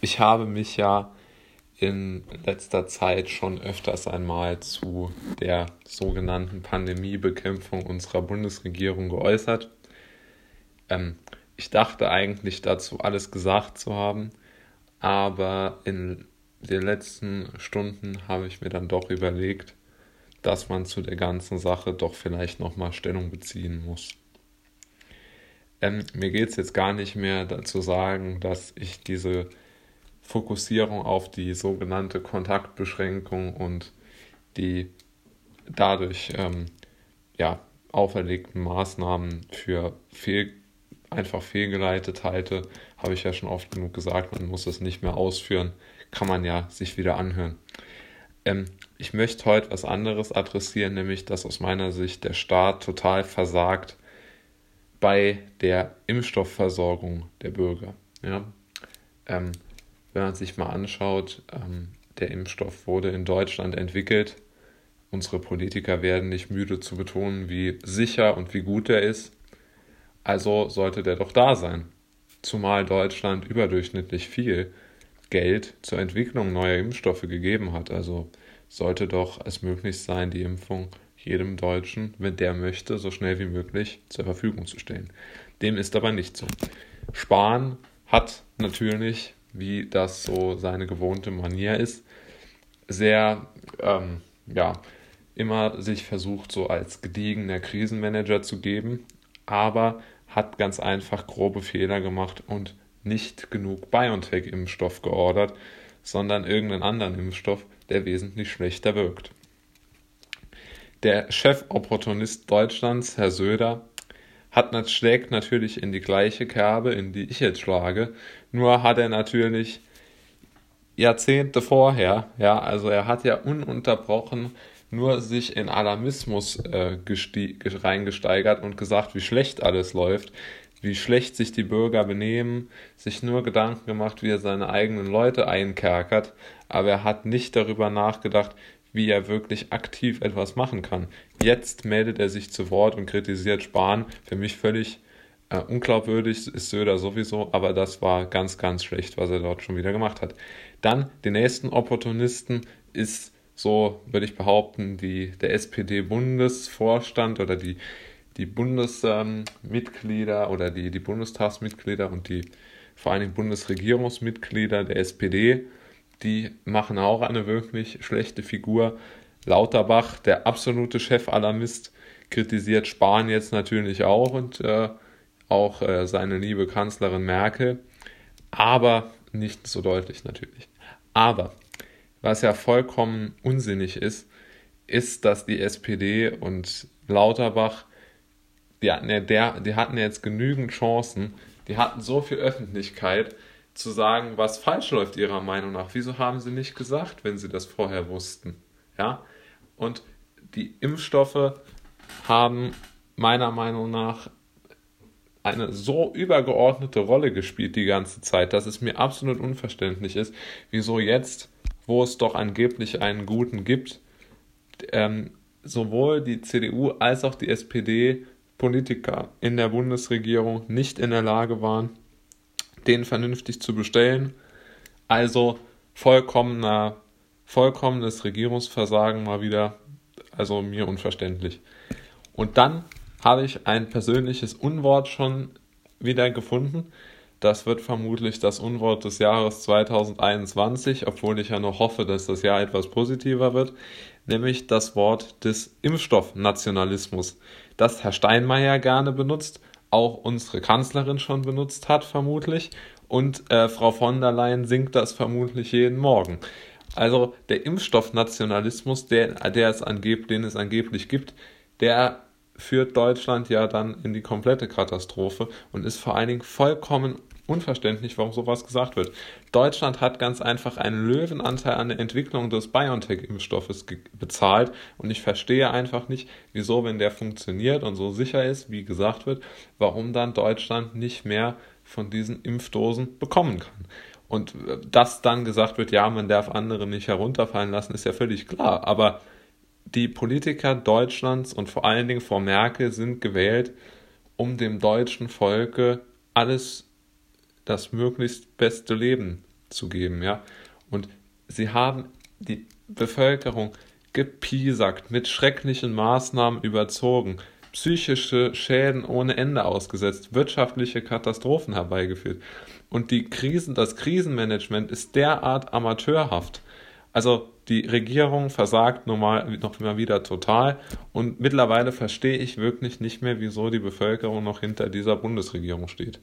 Ich habe mich ja in letzter Zeit schon öfters einmal zu der sogenannten Pandemiebekämpfung unserer Bundesregierung geäußert. Ähm, ich dachte eigentlich dazu alles gesagt zu haben, aber in den letzten Stunden habe ich mir dann doch überlegt, dass man zu der ganzen Sache doch vielleicht nochmal Stellung beziehen muss. Ähm, mir geht es jetzt gar nicht mehr dazu sagen, dass ich diese Fokussierung auf die sogenannte Kontaktbeschränkung und die dadurch ähm, ja, auferlegten Maßnahmen für fehl, einfach fehlgeleitet halte, habe ich ja schon oft genug gesagt, man muss es nicht mehr ausführen, kann man ja sich wieder anhören. Ähm, ich möchte heute was anderes adressieren, nämlich dass aus meiner Sicht der Staat total versagt bei der Impfstoffversorgung der Bürger. Ja? Ähm, wenn man sich mal anschaut, ähm, der Impfstoff wurde in Deutschland entwickelt. Unsere Politiker werden nicht müde zu betonen, wie sicher und wie gut er ist. Also sollte der doch da sein. Zumal Deutschland überdurchschnittlich viel Geld zur Entwicklung neuer Impfstoffe gegeben hat. Also sollte doch es möglich sein, die Impfung jedem Deutschen, wenn der möchte, so schnell wie möglich zur Verfügung zu stellen. Dem ist aber nicht so. Spahn hat natürlich wie das so seine gewohnte Manier ist, sehr, ähm, ja, immer sich versucht, so als gediegener Krisenmanager zu geben, aber hat ganz einfach grobe Fehler gemacht und nicht genug BioNTech-Impfstoff geordert, sondern irgendeinen anderen Impfstoff, der wesentlich schlechter wirkt. Der Chefopportunist Deutschlands, Herr Söder, hat, schlägt natürlich in die gleiche Kerbe, in die ich jetzt schlage. Nur hat er natürlich Jahrzehnte vorher, ja, also er hat ja ununterbrochen nur sich in Alarmismus äh, reingesteigert und gesagt, wie schlecht alles läuft, wie schlecht sich die Bürger benehmen, sich nur Gedanken gemacht, wie er seine eigenen Leute einkerkert, aber er hat nicht darüber nachgedacht, wie er wirklich aktiv etwas machen kann. Jetzt meldet er sich zu Wort und kritisiert Spahn. Für mich völlig äh, unglaubwürdig ist Söder sowieso, aber das war ganz, ganz schlecht, was er dort schon wieder gemacht hat. Dann den nächsten Opportunisten ist so, würde ich behaupten, die, der SPD-Bundesvorstand oder die, die Bundesmitglieder ähm, oder die, die Bundestagsmitglieder und die vor allen Dingen Bundesregierungsmitglieder der SPD die machen auch eine wirklich schlechte Figur. Lauterbach, der absolute Chefalarmist, kritisiert Spahn jetzt natürlich auch und äh, auch äh, seine liebe Kanzlerin Merkel, aber nicht so deutlich natürlich. Aber was ja vollkommen unsinnig ist, ist, dass die SPD und Lauterbach, die hatten ja, der, die hatten jetzt genügend Chancen, die hatten so viel Öffentlichkeit, zu sagen, was falsch läuft ihrer Meinung nach. Wieso haben sie nicht gesagt, wenn sie das vorher wussten? Ja? Und die Impfstoffe haben meiner Meinung nach eine so übergeordnete Rolle gespielt die ganze Zeit, dass es mir absolut unverständlich ist, wieso jetzt, wo es doch angeblich einen guten gibt, ähm, sowohl die CDU als auch die SPD Politiker in der Bundesregierung nicht in der Lage waren, den vernünftig zu bestellen. Also vollkommener, vollkommenes Regierungsversagen mal wieder. Also mir unverständlich. Und dann habe ich ein persönliches Unwort schon wieder gefunden. Das wird vermutlich das Unwort des Jahres 2021, obwohl ich ja noch hoffe, dass das Jahr etwas positiver wird, nämlich das Wort des Impfstoffnationalismus, das Herr Steinmeier gerne benutzt auch unsere Kanzlerin schon benutzt hat, vermutlich. Und äh, Frau von der Leyen singt das vermutlich jeden Morgen. Also der Impfstoffnationalismus, der, der es angeb, den es angeblich gibt, der führt Deutschland ja dann in die komplette Katastrophe und ist vor allen Dingen vollkommen unverständlich, warum sowas gesagt wird. Deutschland hat ganz einfach einen Löwenanteil an der Entwicklung des BioNTech-Impfstoffes bezahlt und ich verstehe einfach nicht, wieso, wenn der funktioniert und so sicher ist, wie gesagt wird, warum dann Deutschland nicht mehr von diesen Impfdosen bekommen kann. Und äh, dass dann gesagt wird, ja, man darf andere nicht herunterfallen lassen, ist ja völlig klar. Aber die Politiker Deutschlands und vor allen Dingen Frau Merkel sind gewählt, um dem deutschen Volke alles das möglichst beste Leben zu geben, ja. Und sie haben die Bevölkerung gepiesackt, mit schrecklichen Maßnahmen überzogen, psychische Schäden ohne Ende ausgesetzt, wirtschaftliche Katastrophen herbeigeführt. Und die Krisen, das Krisenmanagement ist derart amateurhaft. Also die Regierung versagt normal, noch immer wieder total und mittlerweile verstehe ich wirklich nicht mehr, wieso die Bevölkerung noch hinter dieser Bundesregierung steht.